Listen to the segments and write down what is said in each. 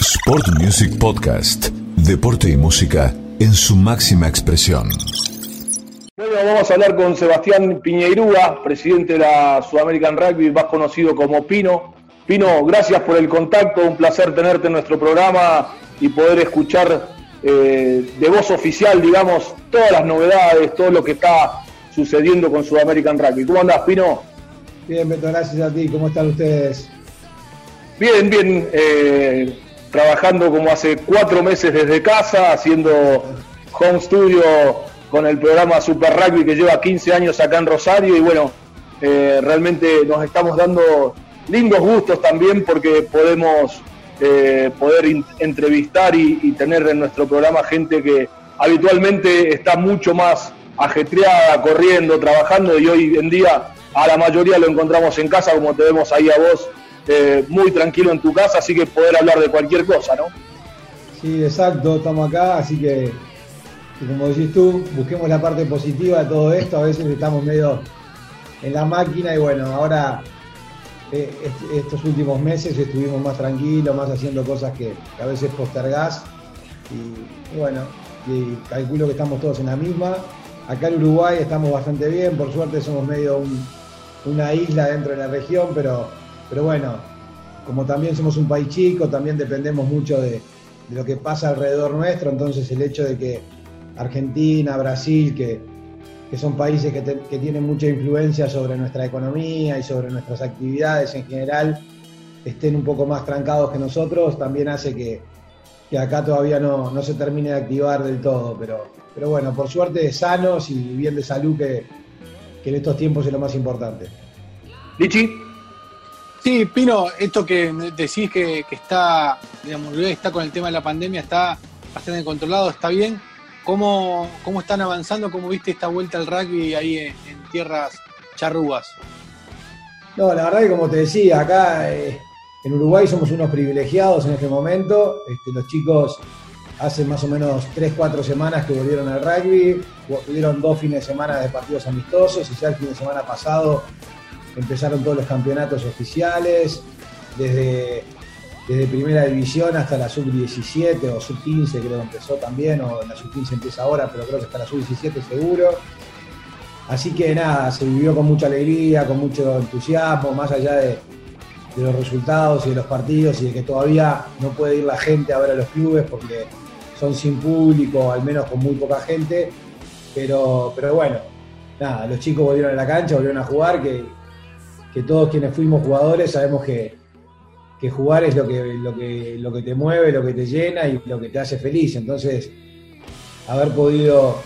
Sport Music Podcast. Deporte y música en su máxima expresión. Bueno, vamos a hablar con Sebastián Piñeirúa, presidente de la Sudamerican Rugby, más conocido como Pino. Pino, gracias por el contacto, un placer tenerte en nuestro programa y poder escuchar eh, de voz oficial, digamos, todas las novedades, todo lo que está sucediendo con Sudamerican Rugby. ¿Cómo andás, Pino? Bien, Beto, gracias a ti. ¿Cómo están ustedes? Bien, bien. Eh, trabajando como hace cuatro meses desde casa, haciendo home studio con el programa Super Rugby que lleva 15 años acá en Rosario. Y bueno, eh, realmente nos estamos dando lindos gustos también porque podemos eh, poder entrevistar y, tener en nuestro programa gente que habitualmente está mucho más ajetreada, corriendo, trabajando. Y hoy en día a la mayoría lo encontramos en casa como te vemos ahí a vos muy tranquilo en tu casa, así que poder hablar de cualquier cosa, ¿no? Sí, exacto, estamos acá, así que, como decís tú, busquemos la parte positiva de todo esto, a veces estamos medio en la máquina y bueno, ahora eh, estos últimos meses estuvimos más tranquilos, más haciendo cosas que, a veces postergás y, bueno, calculo que estamos todos en la misma. Acá en Uruguay estamos bastante bien, por suerte somos medio una isla dentro de la región, pero pero bueno, como también somos un país chico, también dependemos mucho de, lo que pasa alrededor nuestro, entonces el hecho de que Argentina, Brasil, que, son países que, tienen mucha influencia sobre nuestra economía y sobre nuestras actividades en general, estén un poco más trancados que nosotros, también hace que, acá todavía no, se termine de activar del todo. Pero, pero bueno, por suerte sanos y bien de salud, que, que en estos tiempos es lo más importante. Lichi. Sí, Pino, esto que decís que, está, digamos, está con el tema de la pandemia, está bastante controlado, está bien. ¿Cómo, cómo están avanzando? ¿Cómo viste esta vuelta al rugby ahí en, tierras charrúas? No, la verdad que como te decía, acá eh, en Uruguay somos unos privilegiados en este momento. Este, los chicos hace más o menos 3, 4 semanas que volvieron al rugby, tuvieron dos fines de semana de partidos amistosos y ya el fin de semana pasado empezaron todos los campeonatos oficiales, desde, desde primera división hasta la sub-17 o sub-15 creo que empezó también, o la sub-15 empieza ahora, pero creo que hasta la sub-17 seguro. Así que nada, se vivió con mucha alegría, con mucho entusiasmo, más allá de, los resultados y de los partidos y de que todavía no puede ir la gente a ver a los clubes porque son sin público, al menos con muy poca gente. Pero, pero bueno, nada, los chicos volvieron a la cancha, volvieron a jugar, que, todos quienes fuimos jugadores sabemos que, jugar es lo que, lo, que, te mueve, lo que te llena y lo que te hace feliz. Entonces, haber podido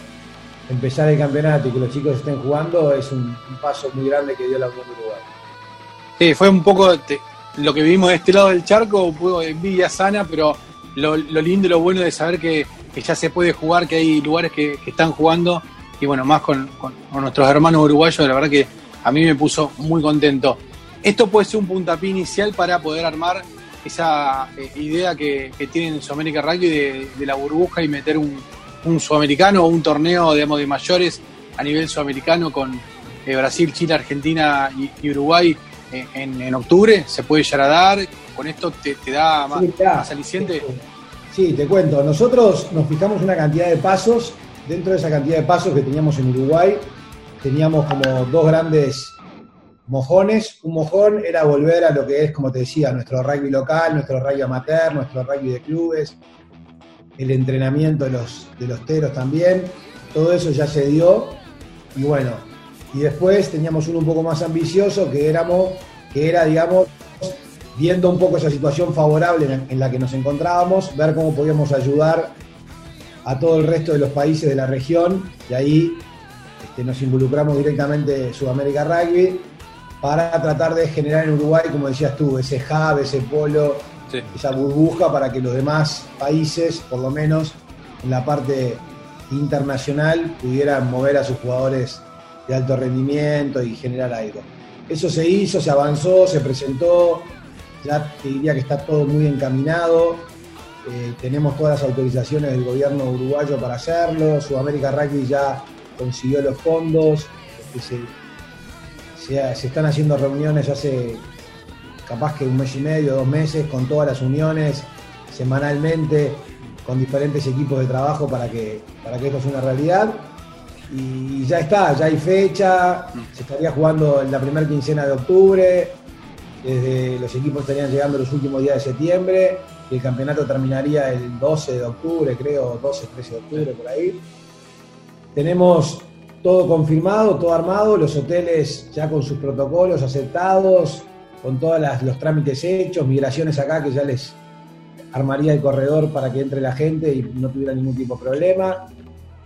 empezar el campeonato y que los chicos estén jugando es un, paso muy grande que dio la Unión Uruguay. Sí, fue un poco lo que vivimos de este lado del charco, fue envidia sana, pero lo, lindo y lo bueno de saber que, ya se puede jugar, que hay lugares que, están jugando y bueno, más con, nuestros hermanos uruguayos, la verdad que a mí me puso muy contento. Esto puede ser un puntapié inicial para poder armar esa eh, idea que, tienen en Sudamérica Rugby de, la burbuja y meter un, sudamericano o un torneo digamos, de mayores a nivel sudamericano con eh, Brasil, Chile, Argentina y, Uruguay eh, en, octubre. ¿Se puede llegar a dar? ¿Con esto te, da más, más aliciente? Sí, te cuento. Nosotros nos fijamos una cantidad de pasos. Dentro de esa cantidad de pasos que teníamos en Uruguay, teníamos como dos grandes mojones. Un mojón era volver a lo que es, como te decía, nuestro rugby local, nuestro rugby amateur, nuestro rugby de clubes, el entrenamiento de los, de los teros también. Todo eso ya se dio. Y bueno, y después teníamos uno un poco más ambicioso que éramos, que era, digamos, viendo un poco esa situación favorable en la que nos encontrábamos, ver cómo podíamos ayudar a todo el resto de los países de la región y ahí este, nos involucramos directamente Sudamérica Rugby para tratar de generar en Uruguay, como decías tú, ese hub, ese polo, esa burbuja para que los demás países, por lo menos en la parte internacional, pudieran mover a sus jugadores de alto rendimiento y generar algo. Eso se hizo, se avanzó, se presentó, ya te diría que está todo muy encaminado. Eh, tenemos todas las autorizaciones del gobierno uruguayo para hacerlo. Sudamérica Rugby ya consiguió los fondos, se, están haciendo reuniones hace capaz que un mes y medio, dos meses, con todas las uniones semanalmente con diferentes equipos de trabajo para que, para que esto sea una realidad. Y ya está, ya hay fecha, se estaría jugando en la primera quincena de octubre, desde los equipos estarían llegando los últimos días de septiembre, el campeonato terminaría el 12 de octubre, creo, 12, 13 de octubre, por ahí. Tenemos todo confirmado, todo armado, los hoteles ya con sus protocolos aceptados, con todos los trámites hechos, migraciones acá que ya les armaría el corredor para que entre la gente y no tuviera ningún tipo de problema.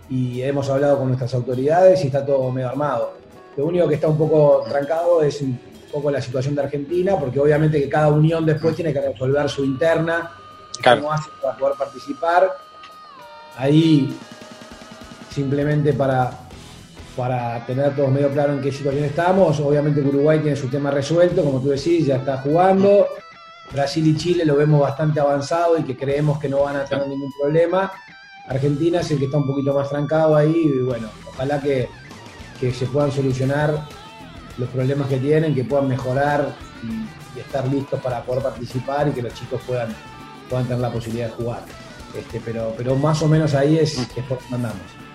Y hemos hablado con nuestras autoridades y está todo medio armado. Lo único que está un poco trancado es un poco la situación de Argentina, porque obviamente que cada unión después tiene que resolver su interna, cómo hace para poder participar. Ahí, simplemente para, para tener todos medio claro en qué situación estamos, obviamente Uruguay tiene su tema resuelto, como tú decís, ya está jugando. Brasil y Chile lo vemos bastante avanzado y que creemos que no van a tener ningún problema. Argentina es el que está un poquito más trancado ahí y bueno, ojalá que, se puedan solucionar los problemas que tienen, que puedan mejorar y, estar listos para poder participar y que los chicos puedan, puedan tener la posibilidad de jugar. Este, pero, pero más o menos ahí es, es por donde andamos.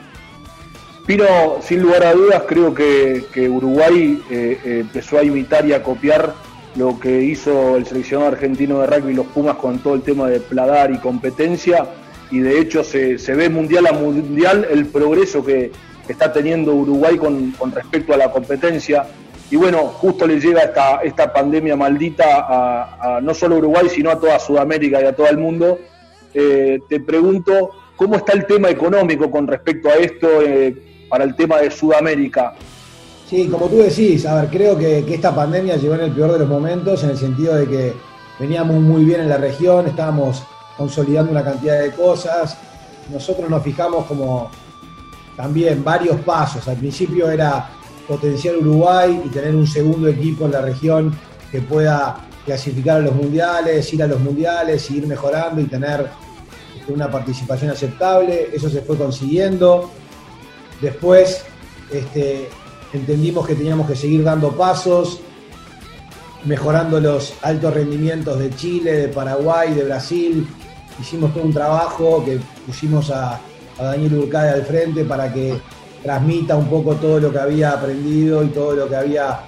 Pino, sin lugar a dudas, creo que, Uruguay eh, eh, empezó a imitar y a copiar lo que hizo el seleccionado argentino de rugby, los Pumas, con todo el tema de pladar y competencia, y de hecho se, ve mundial a mundial el progreso que, está teniendo Uruguay con, respecto a la competencia. Y bueno, justo le llega esta, esta pandemia maldita a, no solo Uruguay, sino a toda Sudamérica y a todo el mundo. Eh, te pregunto, ¿cómo está el tema económico con respecto a esto para el tema de Sudamérica? Sí, como tú decís, a ver, creo que, esta pandemia llegó en el peor de los momentos, en el sentido de que veníamos muy bien en la región, estábamos consolidando una cantidad de cosas. Nosotros nos fijamos como también varios pasos. Al principio era potenciar Uruguay y tener un segundo equipo en la región que pueda clasificar a los mundiales, ir a los mundiales, ir mejorando y tener este, una participación aceptable. Eso se fue consiguiendo. Después, este, entendimos que teníamos que seguir dando pasos, mejorando los altos rendimientos de Chile, de Paraguay, de Brasil. Hicimos todo un trabajo que pusimos a, Daniel Urcade al frente para que transmita un poco todo lo que había aprendido y todo lo que había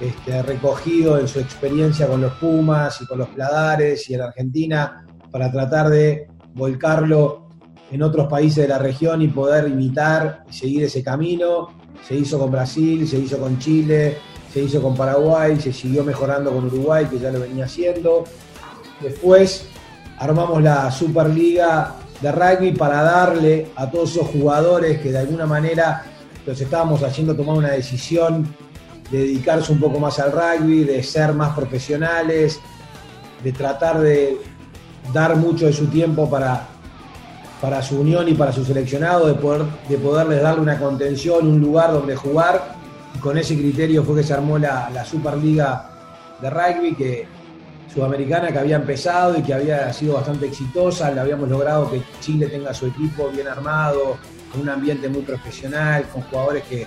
este, recogido en su experiencia con los Pumas y con los Pladares y en Argentina para tratar de volcarlo en otros países de la región y poder imitar y seguir ese camino se hizo con Brasil, se hizo con Chile, se hizo con Paraguay, se siguió mejorando con Uruguay, que ya lo venía haciendo. Después armamos la Superliga de rugby para darle a todos esos jugadores que de alguna manera los estábamos haciendo tomar una decisión de dedicarse un poco más al rugby, de ser más profesionales, de tratar de dar mucho de su tiempo para para su unión y para su seleccionado, de, poder, de poderles darle una contención, un lugar donde jugar. Y con ese criterio fue que se armó la, la Superliga de Rugby, que sudamericana que había empezado y que había sido bastante exitosa. Le habíamos logrado que Chile tenga su equipo bien armado, con un ambiente muy profesional, con jugadores que,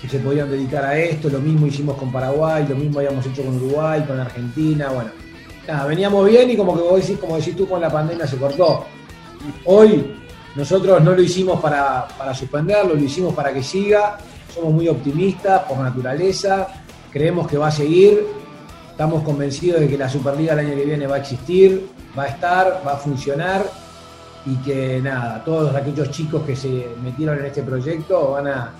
que se podían dedicar a esto. Lo mismo hicimos con Paraguay, lo mismo habíamos hecho con Uruguay, con Argentina. Bueno, nada, veníamos bien y como que vos decís, como decís tú, con la pandemia se cortó. Hoy nosotros no lo hicimos para, suspenderlo, lo hicimos para que siga. Somos muy optimistas por naturaleza, creemos que va a seguir, estamos convencidos de que la Superliga el año que viene va a existir, va a estar, va a funcionar y que nada, todos aquellos chicos que se metieron en este proyecto van a,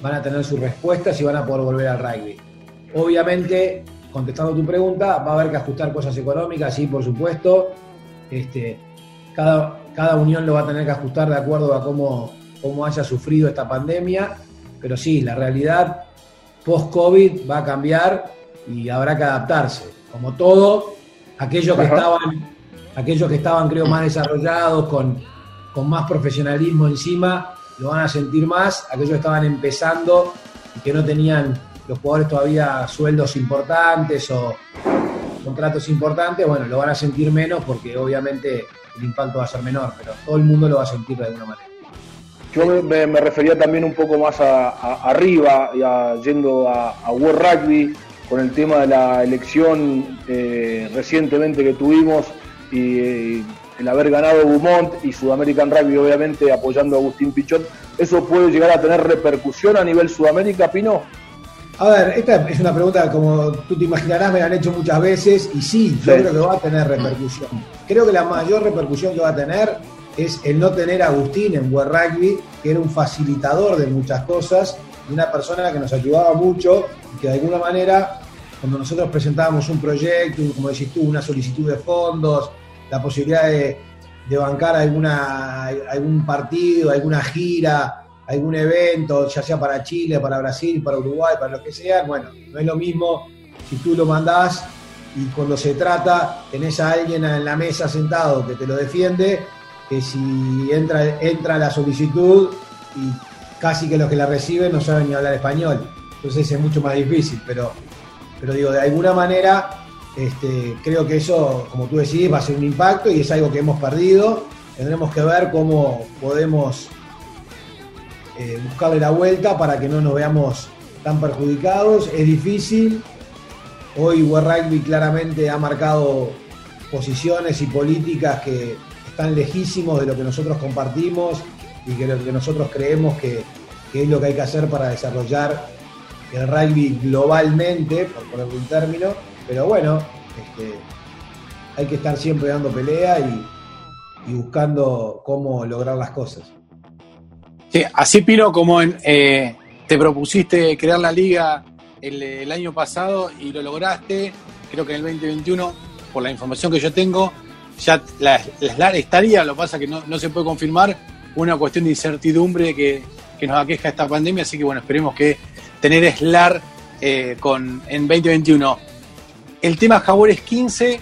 van a tener sus respuestas y van a poder volver al rugby. Obviamente, contestando tu pregunta, va a haber que ajustar cosas económicas, sí, por supuesto. Este, cada, cada unión lo va a tener que ajustar de acuerdo a cómo, cómo haya sufrido esta pandemia, pero sí, la realidad post-COVID va a cambiar y habrá que adaptarse. Como todo, aquellos que estaban, aquellos que estaban creo más desarrollados, con, con más profesionalismo encima, lo van a sentir más, aquellos que estaban empezando y que no tenían los jugadores todavía sueldos importantes o contratos importantes, bueno, lo van a sentir menos porque obviamente el impacto va a ser menor, pero todo el mundo lo va a sentir de alguna manera. Yo me, refería también un poco más arriba, yendo a, World Rugby, con el tema de la elección eh, recientemente que tuvimos y el haber ganado Beaumont y Sudamerican Rugby, obviamente apoyando a Agustín Pichot, ¿eso puede llegar a tener repercusión a nivel Sudamérica, Pino? A ver, esta es una pregunta como tú te imaginarás, me la han hecho muchas veces y sí, yo creo que va a tener repercusión. Creo que la mayor repercusión que va a tener es el no tener a Agustín en World Rugby, que era un facilitador de muchas cosas, y una persona que nos ayudaba mucho y que de alguna manera, cuando nosotros presentábamos un proyecto, como decís tú, una solicitud de fondos, la posibilidad de, bancar alguna, algún partido, alguna gira, algún evento, ya sea para Chile, para Brasil, para Uruguay, para lo que sea, bueno, no es lo mismo si tú lo mandás y cuando se trata tenés a alguien en la mesa sentado que te lo defiende, que si entra, entra la solicitud y casi que los que la reciben no saben ni hablar español. Entonces es mucho más difícil, pero, pero digo, de alguna manera este, creo que eso, como tú decís, va a ser un impacto y es algo que hemos perdido. Tendremos que ver cómo podemos eh, buscarle la vuelta para que no nos veamos tan perjudicados. Es difícil. Hoy World Rugby claramente ha marcado posiciones y políticas que están lejísimos de lo que nosotros compartimos y que lo que nosotros creemos que, es lo que hay que hacer para desarrollar el rugby globalmente, por ponerlo un término pero bueno, este, hay que estar siempre dando pelea y, buscando cómo lograr las cosas. Sí, así Pino, como eh, te propusiste crear la liga el, año pasado y lo lograste, creo que en el 2021, por la información que yo tengo, ya la, SLAR estaría, lo que pasa que no, se puede confirmar, una cuestión de incertidumbre que, nos aqueja esta pandemia, así que bueno, esperemos que tener SLAR eh, con, en 2021 el tema Jaguares 15,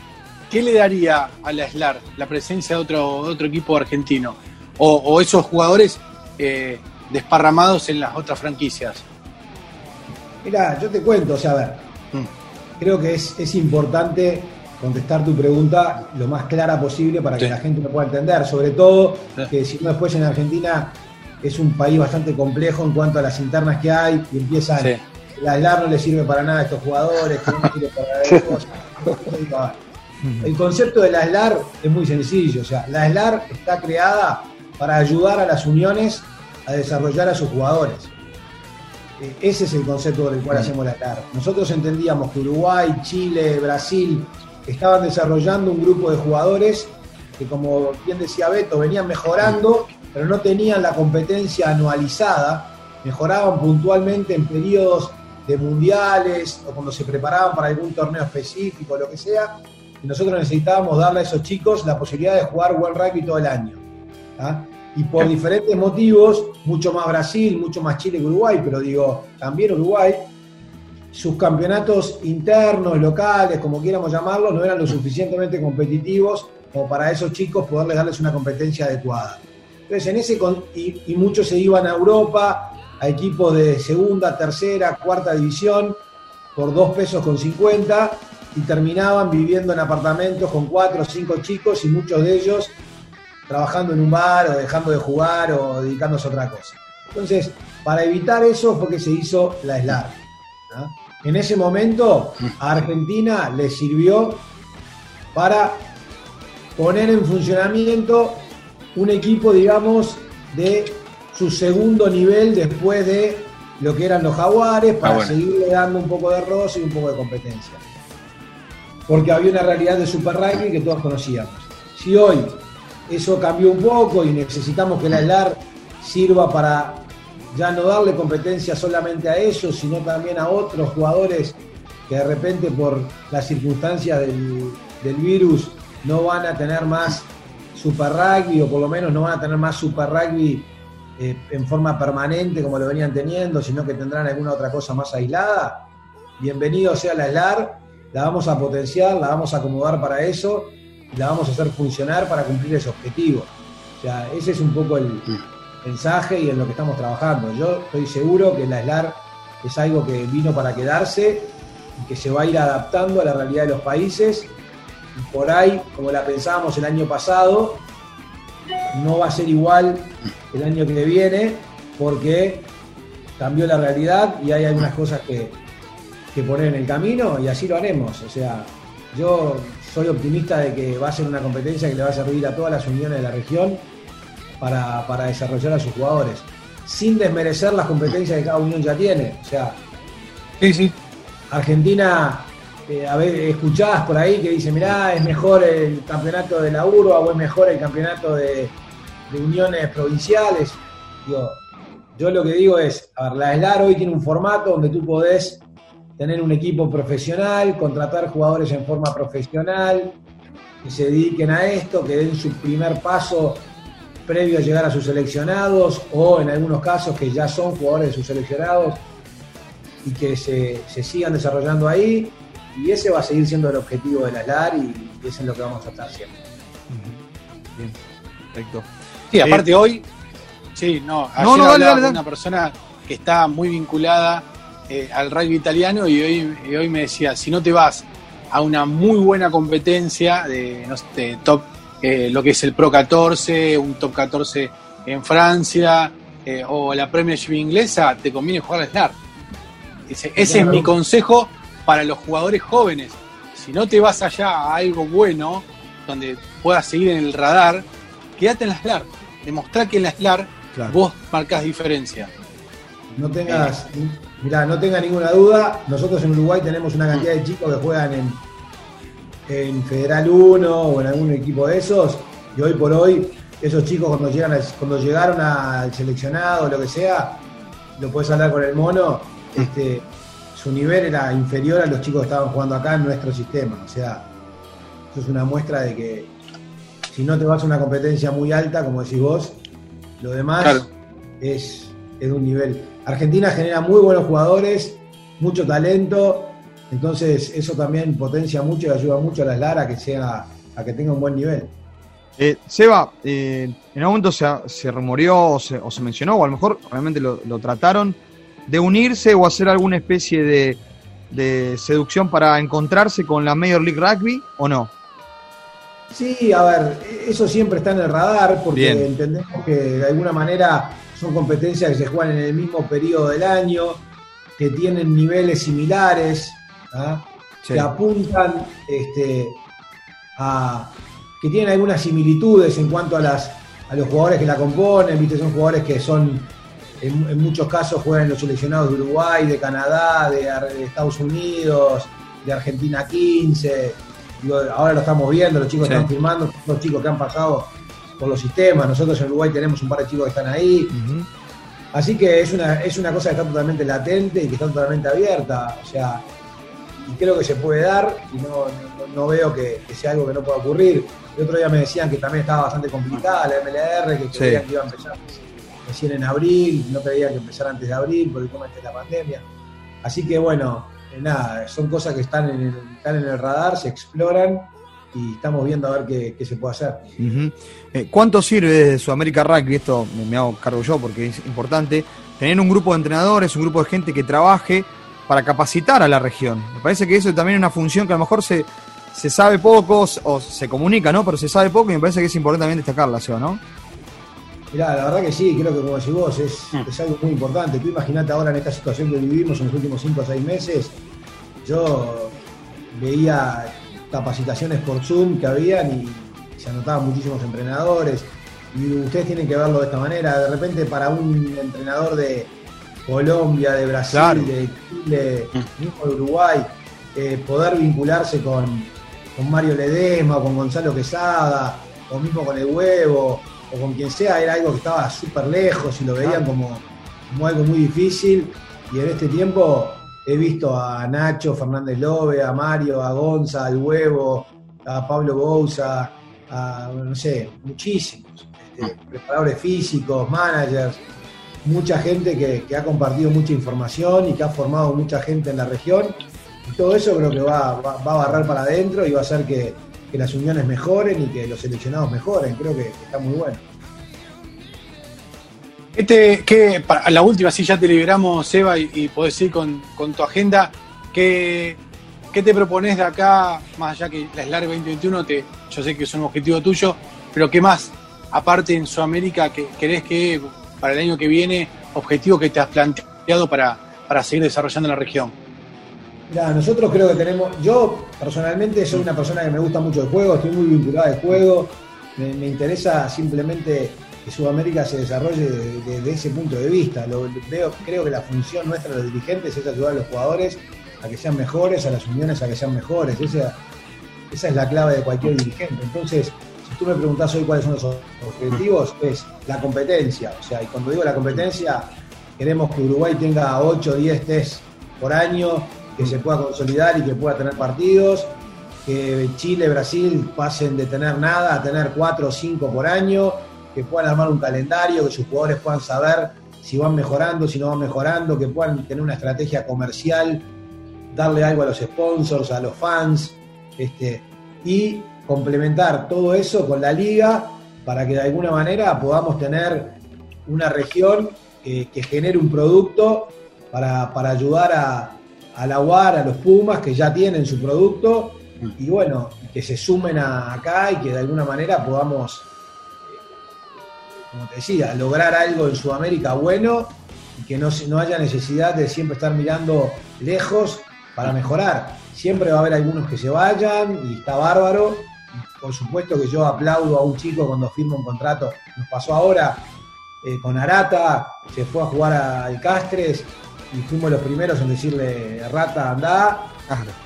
¿qué le daría a la SLAR la presencia de otro, otro equipo argentino? O, esos jugadores eh, desparramados en las otras franquicias. Mira, yo te cuento, o sea, a ver, mm. creo que es, importante contestar tu pregunta lo más clara posible para que la gente lo pueda entender, sobre todo que si no después en Argentina es un país bastante complejo en cuanto a las internas que hay y empiezan la SLAR no le sirve para nada a estos jugadores, que no sirve para El concepto de la SLAR es muy sencillo, o sea, la SLAR está creada para ayudar a las uniones a desarrollar a sus jugadores. E, ese es el concepto por el cual hacemos la SLAR. Nosotros entendíamos que Uruguay, Chile, Brasil estaban desarrollando un grupo de jugadores que, como bien decía Beto, venían mejorando, pero no tenían la competencia anualizada, mejoraban puntualmente en periodos de mundiales o cuando se preparaban para algún torneo específico, lo que sea, y nosotros necesitábamos darle a esos chicos la posibilidad de jugar World Rugby todo el año. Y por diferentes motivos, mucho más Brasil, mucho más Chile que Uruguay, pero digo, también Uruguay, sus campeonatos internos, locales, como quieramos llamarlos, no eran lo suficientemente competitivos como para esos chicos poderles darles una competencia adecuada. Entonces, en ese y, y muchos se iban a Europa a equipos de segunda, tercera, cuarta división por dos pesos con 50 y terminaban viviendo en apartamentos con cuatro o cinco chicos y muchos de ellos trabajando en un bar o dejando de jugar o dedicándose a otra cosa. Entonces, para evitar eso fue que se hizo la SLAR. En ese momento a Argentina le sirvió para poner en funcionamiento un equipo, digamos, de su segundo nivel después de lo que eran los jaguares para ah, seguirle dando un poco de roce y un poco de competencia. Porque había una realidad de Super Rugby que todos conocíamos. Si hoy eso cambió un poco y necesitamos que la SLAR sirva para ya no darle competencia solamente a ellos, sino también a otros jugadores que de repente por las circunstancias del, del virus no van a tener más Super Rugby o por lo menos no van a tener más Super Rugby eh, en forma permanente como lo venían teniendo, sino que tendrán alguna otra cosa más aislada, bienvenido sea la SLAR, la vamos a potenciar, la vamos a acomodar para eso y la vamos a hacer funcionar para cumplir ese objetivo. O sea, ese es un poco el mensaje y en lo que estamos trabajando. Yo estoy seguro que la SLAR es algo que vino para quedarse y que se va a ir adaptando a la realidad de los países. Y por ahí, como la pensábamos el año pasado, no va a ser igual el año que viene porque cambió la realidad y hay algunas cosas que, poner en el camino y así lo haremos. O sea, yo soy optimista de que va a ser una competencia que le va a servir a todas las uniones de la región para, para desarrollar a sus jugadores, sin desmerecer las competencias que cada unión ya tiene. O sea, Sí, sí. Argentina, eh, a ver, escuchadas por ahí que dice, mirá, es mejor el campeonato de la URBA o es mejor el campeonato de, de uniones provinciales. Digo, yo lo que digo es, a ver, la SLAR hoy tiene un formato donde tú podés tener un equipo profesional, contratar jugadores en forma profesional, que se dediquen a esto, que den su primer paso previo a llegar a sus seleccionados, o en algunos casos que ya son jugadores de sus seleccionados, y que se, se sigan desarrollando ahí. Y ese va a seguir siendo el objetivo de la SLAR y eso es lo que vamos a estar haciendo. Bien, perfecto. Sí, aparte hoy, sí, no, ayer No, no, dale, hablaba dale, con dale. una persona que está muy vinculada eh, al rugby italiano y hoy, y hoy me decía, si no te vas a una muy buena competencia de, no sé, top, eh, lo que es el Pro 14, un top 14 en Francia eh, o la Premiership inglesa, te conviene jugar al SLAR. Ese, ese es mi consejo para los jugadores jóvenes. Si no te vas allá a algo bueno, donde puedas seguir en el radar, quédate en la SLAR. Demostrá que en la SLAR Claro. vos marcas diferencia. No tengas, mirá, no tenga ninguna duda, nosotros en Uruguay tenemos una cantidad de chicos que juegan en, en Federal 1 o en algún equipo de esos, y hoy por hoy, esos chicos cuando llegan cuando llegaron al seleccionado o lo que sea, lo puedes hablar con el mono, este, su nivel era inferior a los chicos que estaban jugando acá en nuestro sistema. O sea, eso es una muestra de que si no te vas a una competencia muy alta, como decís vos, lo demás Claro. es, es de un nivel. Argentina genera muy buenos jugadores, mucho talento, entonces eso también potencia mucho y ayuda mucho a las Lara a que sea, a que tenga un buen nivel. Eh, Seba, eh, en algún momento se, se rumoreó o se, o se mencionó, o a lo mejor realmente lo, lo trataron, de unirse o hacer alguna especie de, de seducción para encontrarse con la Major League Rugby, ¿o no? Sí, a ver, eso siempre está en el radar porque Bien. entendemos que de alguna manera son competencias que se juegan en el mismo periodo del año, que tienen niveles similares, ¿ah? Sí. que apuntan este, a que tienen algunas similitudes en cuanto a las a los jugadores que la componen, viste, son jugadores que son en, en muchos casos juegan los seleccionados de Uruguay, de Canadá, de, Estados Unidos, de Argentina 15. Digo, ahora lo estamos viendo, los chicos Sí. están firmando, los chicos que han pasado por los sistemas. Nosotros en Uruguay tenemos un par de chicos que están ahí. Así que es una, es una cosa que está totalmente latente y que está totalmente abierta. O sea, y creo que se puede dar y no, no, no veo que, que sea algo que no pueda ocurrir. El otro día me decían que también estaba bastante complicada la MLR, que Sí. creían que iba a empezar recién en abril, no creían que empezara antes de abril por el tema de la pandemia. Así que bueno, eh, nada, son cosas que están en, el, están en el radar, se exploran y estamos viendo a ver qué, qué se puede hacer. Eh, ¿Cuánto sirve desde Sudamérica Rugby? Esto me, me hago cargo yo porque es importante. Tener un grupo de entrenadores, un grupo de gente que trabaje para capacitar a la región. Me parece que eso también es una función que a lo mejor se, se sabe poco o se comunica, ¿no? Pero se sabe poco y me parece que es importante también destacarla, Seba, ¿no? Mirá, la verdad que sí, creo que como decís vos, es, Mm. es algo muy importante. Tú imaginate ahora en esta situación que vivimos en los últimos 5 o 6 meses, yo veía capacitaciones por Zoom que habían y se anotaban muchísimos entrenadores. Y ustedes tienen que verlo de esta manera. De repente para un entrenador de Colombia, de Brasil, Claro. de Chile, mismo de Uruguay, eh, poder vincularse con, con Mario Ledesma, o con Gonzalo Quesada, o mismo con el huevo, o con quien sea, era algo que estaba súper lejos y lo veían como, como algo muy difícil. Y en este tiempo he visto a Nacho Fernández Lobe, a Mario, a Gonza, al huevo, a Pablo Bouza, a no sé, muchísimos. este, preparadores físicos, managers, mucha gente que, ha compartido mucha información y que ha formado mucha gente en la región. Y todo eso creo que va, a barrar para adentro y va a hacer que, las uniones mejoren y que los seleccionados mejoren. Creo que está muy bueno. ¿Qué te- qué- para la última, si ya te liberamos, Seba, y, y podés ir con, con tu agenda, ¿qué, qué te propones de acá, más allá que la SLAR 2021, te, yo sé que es un objetivo tuyo, pero qué más, aparte en Sudamérica, que querés que para el año que viene, objetivo que te has planteado para, para seguir desarrollando la región? Mira, nosotros creo que tenemos. Yo personalmente soy una persona que me gusta mucho el juego, estoy muy vinculada al juego. Me, me interesa simplemente que Sudamérica se desarrolle desde ese punto de vista. Creo que la función nuestra, de los dirigentes, es ayudar a los jugadores a que sean mejores, a las uniones a que sean mejores. Esa, esa es la clave de cualquier dirigente. Entonces, si tú me preguntás hoy cuáles son los objetivos, es la competencia. O sea, y cuando digo la competencia, queremos que Uruguay tenga 8 o 10 test por año, que se pueda consolidar y que pueda tener partidos, que Chile, Brasil pasen de tener nada a tener 4 o 5 por año, que puedan armar un calendario, que sus jugadores puedan saber si van mejorando, si no van mejorando, que puedan tener una estrategia comercial, darle algo a los sponsors, a los fans, este, y complementar todo eso con la liga para que de alguna manera podamos tener una región que, que genere un producto para, para ayudar a, a la UAR, a los Pumas que ya tienen su producto y bueno, que se sumen a acá y que de alguna manera podamos, como te decía, lograr algo en Sudamérica bueno y que no, no haya necesidad de siempre estar mirando lejos para mejorar. Siempre va a haber algunos que se vayan y está bárbaro. Por supuesto que yo aplaudo a un chico cuando firma un contrato. Nos pasó ahora eh, con Arata, se fue a jugar al Castres y fuimos los primeros en decirle, Rata, andá,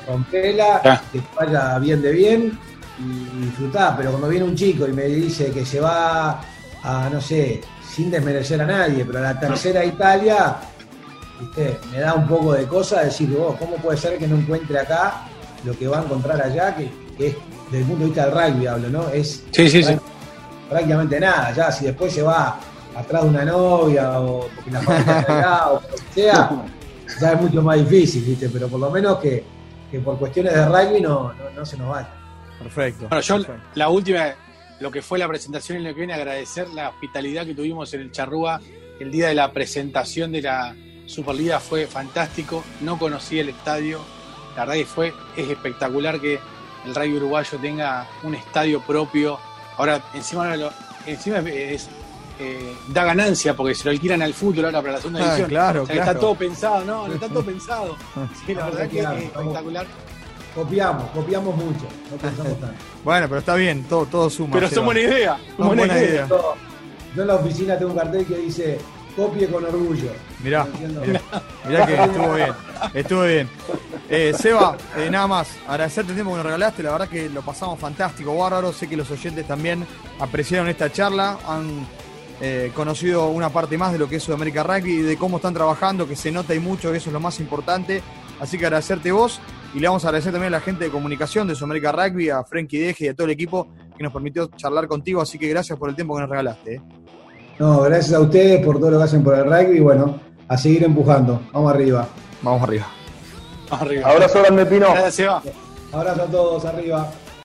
rompela, Ah. que te vaya bien de bien y disfrutá. Pero cuando viene un chico y me dice que se va a, no sé, sin desmerecer a nadie, pero a la tercera Italia, ¿viste? me da un poco de cosa decir, vos, ¿cómo puede ser que no encuentre acá lo que va a encontrar allá? Que, que es, desde el punto de vista del rugby hablo, ¿no? Es Sí, sí, sí. prácticamente nada, ya si después se va atrás de una novia o porque la familia está allá o lo que sea, ya es mucho más difícil, ¿viste? Pero por lo menos que, que por cuestiones de rugby no, no, no se nos vaya. Perfecto. Bueno, yo perfecto. la última, lo que fue la presentación en lo que viene, agradecer la hospitalidad que tuvimos en el Charrúa el día de la presentación de la Superliga fue fantástico. No conocí el estadio, la verdad que fue es espectacular que el rugby uruguayo tenga un estadio propio. Ahora encima lo- encima es eh, da ganancia porque se lo alquilan al fútbol ahora para la segunda Ah, división. claro, O sea, claro. Está todo pensado, no, no está todo pensado. Sí, la No, verdad que claro, es espectacular. Copiamos, copiamos mucho, no pensamos tanto. Bueno, pero está bien, todo, todo suma. Pero son buena idea. Son buena idea. Yo, yo en la oficina tengo un cartel que dice copie con orgullo. Mirá, mirá que estuvo bien, estuvo bien. Eh, Seba, eh, nada más, agradecerte el tiempo que nos regalaste, la verdad que lo pasamos fantástico, bárbaro, sé que los oyentes también apreciaron esta charla, han eh, conocido una parte más de lo que es Sudamérica Rugby y de cómo están trabajando, que se nota y mucho, que eso es lo más importante, así que agradecerte vos y le vamos a agradecer también a la gente de comunicación de Sudamérica Rugby, a Frenkie Deje y a todo el equipo que nos permitió charlar contigo, así que gracias por el tiempo que nos regalaste. eh. No, gracias a ustedes por todo lo que hacen por el rugby y bueno, a seguir empujando. Vamos arriba. Vamos arriba. Arriba. Abrazo grande, Pino. Gracias, Seba. Abrazo a todos, arriba.